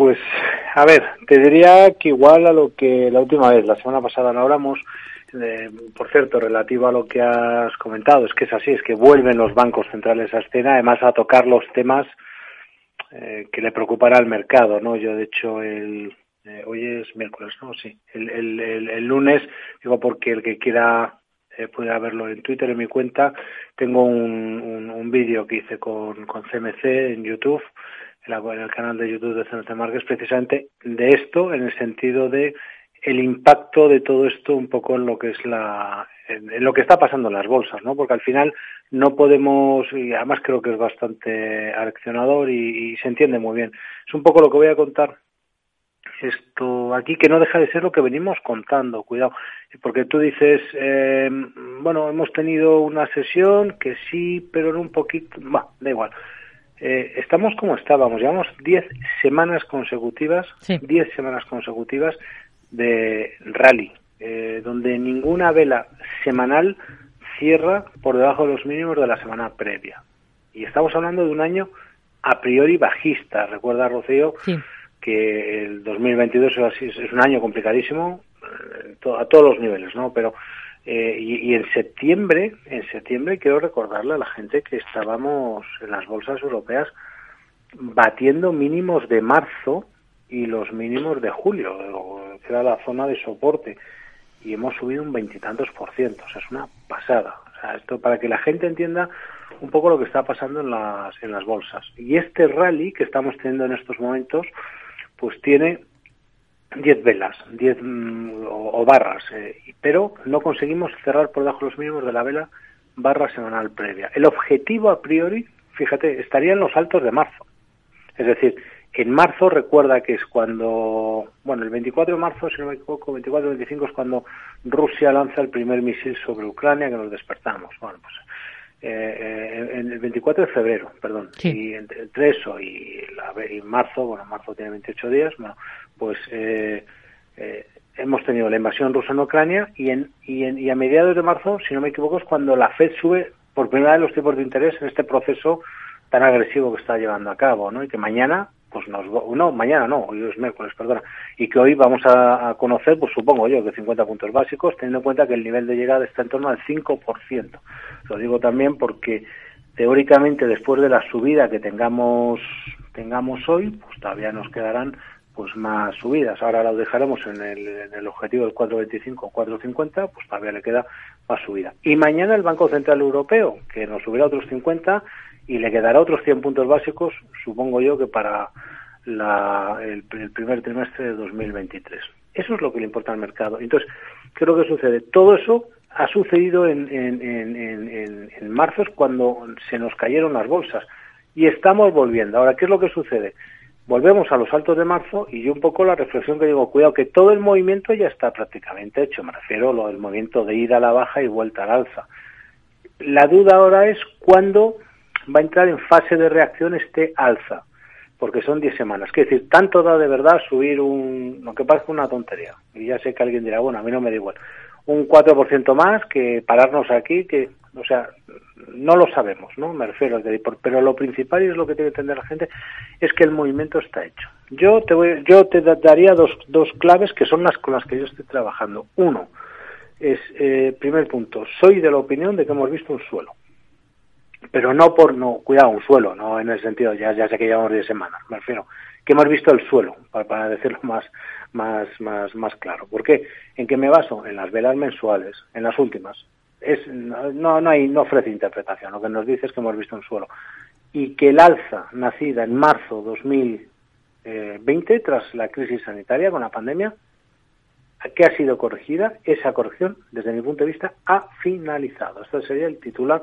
Pues, a ver, te diría que igual a lo que la última vez, la semana pasada no hablamos, eh, por cierto, relativo a lo que has comentado, es que es así, es que vuelven los bancos centrales a escena, además a tocar los temas eh, que le preocupará al mercado, ¿no? Yo, de hecho, el, eh, hoy es miércoles, ¿no? Sí. El, el, el, lunes, digo porque el que quiera eh, puede verlo en Twitter, en mi cuenta, tengo un, un, un vídeo que hice con, con CMC en YouTube, en, la, el canal de YouTube de CMC Markets, precisamente de esto, en el sentido de el impacto de todo esto un poco en lo que es la en, lo que está pasando en las bolsas, ¿no? Porque al final no podemos y además creo que es bastante aleccionador y, y se entiende muy bien. Es un poco lo que voy a contar esto aquí que no deja de ser lo que venimos contando, cuidado, porque tú dices, eh, bueno, hemos tenido una sesión que sí, pero en un poquito, va, da igual. Eh, estamos como estábamos, llevamos 10 semanas consecutivas, 10 semanas consecutivas de rally, eh, donde ninguna vela semanal cierra por debajo de los mínimos de la semana previa. Y estamos hablando de un año a priori bajista, recuerda Rocío, sí que el 2022 es, es un año complicadísimo eh, a todos los niveles, ¿no? Pero eh, y, y, en septiembre, en septiembre quiero recordarle a la gente que estábamos en las bolsas europeas batiendo mínimos de marzo y los mínimos de julio, que era la zona de soporte, y hemos subido un veintitantos por ciento, o sea, es una pasada. O sea, esto para que la gente entienda un poco lo que está pasando en las, en las bolsas. Y este rally que estamos teniendo en estos momentos, pues tiene 10 velas, 10 mm, o, barras, eh, pero no conseguimos cerrar por debajo los mínimos de la vela barra semanal previa. El objetivo a priori, fíjate, estaría en los altos de marzo. Es decir, en marzo recuerda que es cuando, bueno, el 24 de marzo, si no me equivoco, 24-25 es cuando Rusia lanza el primer misil sobre Ucrania que nos despertamos. Bueno, pues eh, en el 24 de febrero, perdón, y entre, eso y, marzo, bueno, marzo tiene 28 días, bueno, pues eh, eh, hemos tenido la invasión rusa en Ucrania y, en, y, en, y a mediados de marzo, si no me equivoco, es cuando la Fed sube por primera vez los tipos de interés en este proceso tan agresivo que está llevando a cabo, ¿no? Y que mañana pues nos no mañana no hoy es miércoles perdona. Y que hoy vamos a, conocer pues supongo yo que 50 puntos básicos teniendo en cuenta que el nivel de llegada está en torno al 5% lo digo también porque teóricamente después de la subida que tengamos tengamos hoy pues todavía nos quedarán pues más subidas ahora lo dejaremos en el, en el objetivo del 4.25 o 4.50 pues todavía le queda más subida y mañana el Banco Central Europeo que nos subirá otros 50 y le quedará otros 100 puntos básicos, supongo yo que para la, el, primer trimestre de 2023. Eso es lo que le importa al mercado. Entonces, ¿qué es lo que sucede? Todo eso ha sucedido en, en, en, en, marzo, cuando se nos cayeron las bolsas. Y estamos volviendo. Ahora, ¿qué es lo que sucede? Volvemos a los altos de marzo y yo un poco la reflexión que digo, cuidado, que todo el movimiento ya está prácticamente hecho. Me refiero al movimiento de ida a la baja y vuelta al alza. La duda ahora es cuándo va a entrar en fase de reacción este alza, porque son 10 semanas. Es decir, tanto da de verdad subir un, lo que parece una tontería, y ya sé que alguien dirá, bueno, a mí no me da igual, un 4% más que pararnos aquí, que, o sea, no lo sabemos, ¿no? Me refiero, pero lo principal y es lo que tiene que entender la gente es que el movimiento está hecho. Yo te voy, yo te daría dos, dos claves que son las con las que yo estoy trabajando. Uno es, eh, primer punto, soy de la opinión de que hemos visto un suelo pero no por, no, cuidado, un suelo, no en el sentido, ya, ya sé que llevamos 10 semanas, me refiero, que hemos visto el suelo, para, para decirlo más, más, más, más claro. ¿Por qué? ¿En qué me baso? En las velas mensuales, en las últimas. Es, no, no, hay, no ofrece interpretación, lo que nos dice es que hemos visto un suelo. Y que el alza nacida en marzo 2020, tras la crisis sanitaria con la pandemia, que ha sido corregida, esa corrección, desde mi punto de vista, ha finalizado. Este sería el titular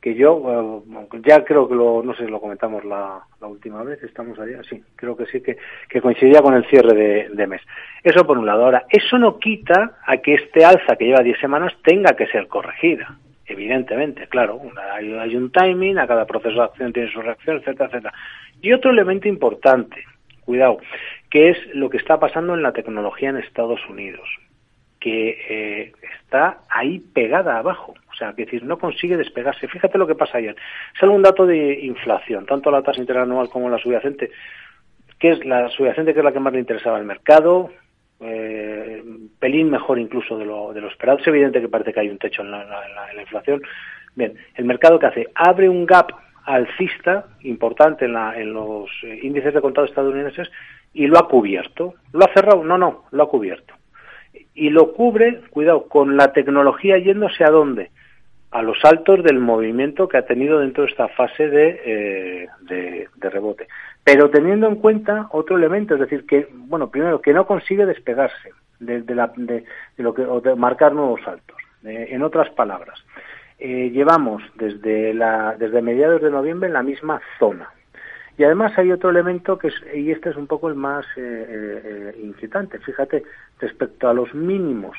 que yo eh, ya creo que lo, no sé si lo comentamos la, última vez, estamos allá, sí, creo que sí, que, que coincidía con el cierre de, mes. Eso por un lado. Ahora, eso no quita a que este alza que lleva 10 semanas tenga que ser corregida, evidentemente, claro, hay, hay un timing, a cada proceso de acción tiene su reacción, etcétera, etcétera. Y otro elemento importante, cuidado, que es lo que está pasando en la tecnología en Estados Unidos, que eh, está ahí pegada abajo sea, que decir, no consigue despegarse. Fíjate lo que pasa ayer. Sale un dato de inflación, tanto la tasa interanual como la subyacente. que es la subyacente que es la que más le interesaba al mercado, eh, pelín mejor incluso de lo, de lo esperado. Es evidente que parece que hay un techo en la, inflación. Bien, el mercado que hace abre un gap alcista importante en, la, en los eh, índices de contado estadounidenses y lo ha cubierto. ¿Lo ha cerrado? No, no, lo ha cubierto. Y lo cubre, cuidado, con la tecnología yéndose a dónde? A los saltos del movimiento que ha tenido dentro de esta fase de, eh, de rebote pero teniendo en cuenta otro elemento, es decir, que, bueno, primero, que no consigue despegarse de, la, de, lo que, o de marcar nuevos saltos. en otras palabras, eh, llevamos desde, la, desde mediados de noviembre en la misma zona. Y además hay otro elemento que es, y este es un poco el más eh, eh, inquietante. Fíjate, respecto a los mínimos,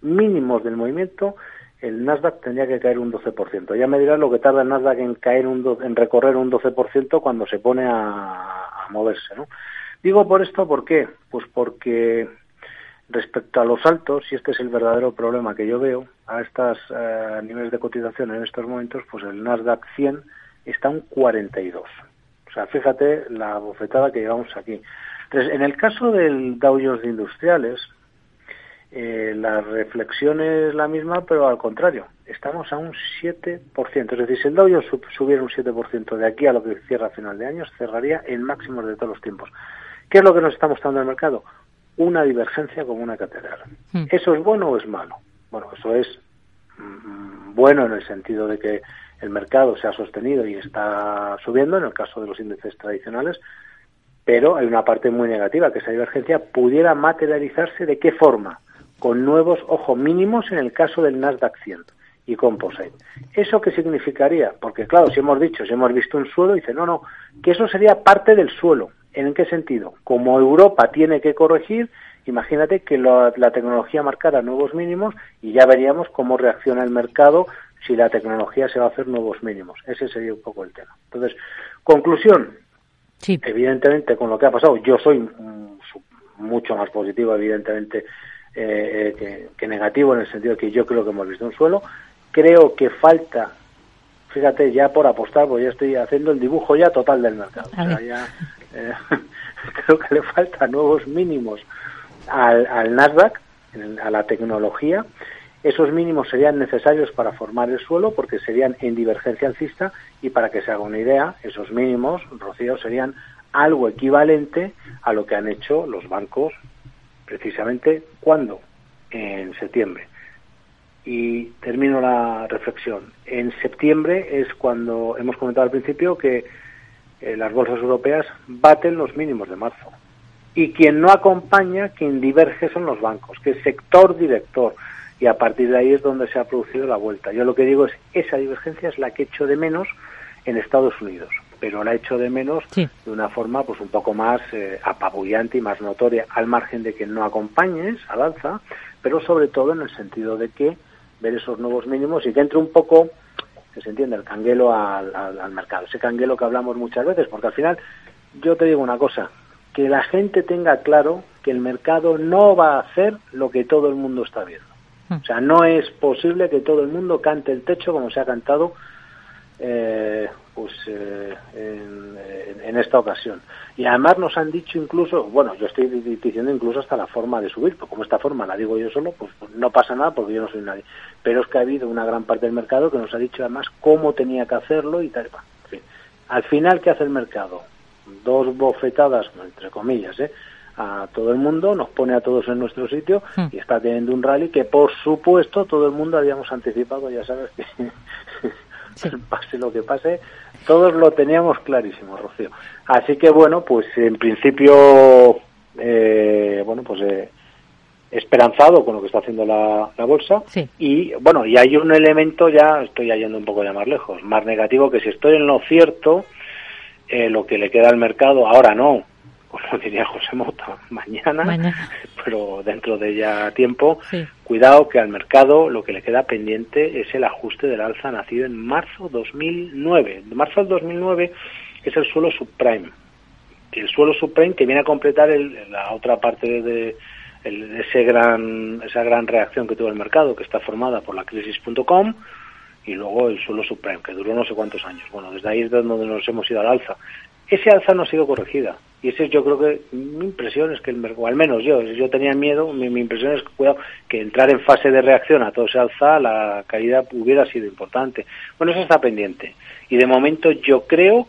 mínimos del movimiento, el Nasdaq tendría que caer un 12%. Ya me dirás lo que tarda el Nasdaq en caer un en recorrer un 12% cuando se pone a, moverse, ¿no? Digo por esto, ¿por qué? Pues porque respecto a los altos, y este es el verdadero problema que yo veo, a estos eh, niveles de cotización en estos momentos, pues el Nasdaq 100 está un 42. O sea, fíjate la bofetada que llevamos aquí. Entonces, en el caso del Dow Jones Industriales, eh, la reflexión es la misma, pero al contrario, estamos a un 7%. Es decir, si el Dow Jones subiera un 7% de aquí a lo que cierra a final de año, cerraría en máximos de todos los tiempos. ¿Qué es lo que nos está mostrando el mercado? Una divergencia como una catedral. Hmm. ¿Eso es bueno o es malo? Bueno, eso es mm, bueno en el sentido de que el mercado se ha sostenido y está subiendo, en el caso de los índices tradicionales, pero hay una parte muy negativa, que esa divergencia pudiera materializarse de qué forma? Con nuevos, ojo, mínimos en el caso del Nasdaq 100 y Composite. ¿Eso qué significaría? Porque claro, si hemos dicho, si hemos visto un suelo, dice, no, no, que eso sería parte del suelo. ¿En qué sentido? Como Europa tiene que corregir, imagínate que la tecnología marcara nuevos mínimos y ya veríamos cómo reacciona el mercado si la tecnología se va a hacer nuevos mínimos. Ese sería un poco el tema. Entonces, conclusión. Sí. Evidentemente, con lo que ha pasado, yo soy mm, mucho más positivo, evidentemente, eh, eh, que, negativo en el sentido que yo creo que hemos visto un suelo. Creo que falta, fíjate, ya por apostar, porque ya estoy haciendo el dibujo ya total del mercado. Eh, creo que le falta nuevos mínimos al, al Nasdaq, a la tecnología. Esos mínimos serían necesarios para formar el suelo porque serían en divergencia alcista y para que se haga una idea, esos mínimos, Rocío, serían algo equivalente a lo que han hecho los bancos precisamente cuando en septiembre. Y termino la reflexión. En septiembre es cuando hemos comentado al principio que eh, las bolsas europeas baten los mínimos de marzo. Y quien no acompaña, quien diverge son los bancos, que es sector director. Y a partir de ahí es donde se ha producido la vuelta. Yo lo que digo es, esa divergencia es la que echo de menos en Estados Unidos pero la hecho de menos de una forma pues un poco más eh, apabullante y más notoria, al margen de que no acompañes al alza, pero sobre todo en el sentido de que ver esos nuevos mínimos y que entre un poco, que se entiende, el canguelo al, al mercado, ese canguelo que hablamos muchas veces, porque al final yo te digo una cosa, que la gente tenga claro que el mercado no va a hacer lo que todo el mundo está viendo. Hmm. O sea, no es posible que todo el mundo cante el techo como se ha cantado eh, pues eh, en, esta ocasión. Y además nos han dicho incluso, bueno, yo estoy diciendo incluso hasta la forma de subir, porque como esta forma la digo yo solo, pues, no pasa nada porque yo no soy nadie. Pero es que ha habido una gran parte del mercado que nos ha dicho además cómo tenía que hacerlo y tal. Al final, ¿qué hace el mercado? Dos bofetadas, entre comillas, ¿eh? a todo el mundo, nos pone a todos en nuestro sitio hmm. y está teniendo un rally que, por supuesto, todo el mundo habíamos anticipado, ya sabes que pase lo que pase, todos lo teníamos clarísimo, Rocío. Así que bueno, pues en principio, eh, bueno, pues eh, esperanzado con lo que está haciendo la, bolsa. Y bueno, y hay un elemento ya, estoy yendo un poco ya más lejos, más negativo, que si estoy en lo cierto, eh, lo que le queda al mercado, ahora no, como diría José Mota, mañana, pero dentro de ya tiempo, cuidado que al mercado lo que le queda pendiente es el ajuste del alza nacido en marzo 2009. Marzo del 2009 es el suelo subprime. El suelo subprime que viene a completar la otra parte de, ese gran, esa gran reacción que tuvo el mercado, que está formada por la crisis.com y luego el suelo subprime, que duró no sé cuántos años. Bueno, desde ahí es donde nos hemos ido al alza. Ese alza no ha sido corregida Y eso yo creo que mi impresión es que el mercado, al menos yo, yo tenía miedo, mi, impresión es que, cuidado, que entrar en fase de reacción a todo ese alza, la caída hubiera sido importante. Bueno, eso está pendiente. Y de momento yo creo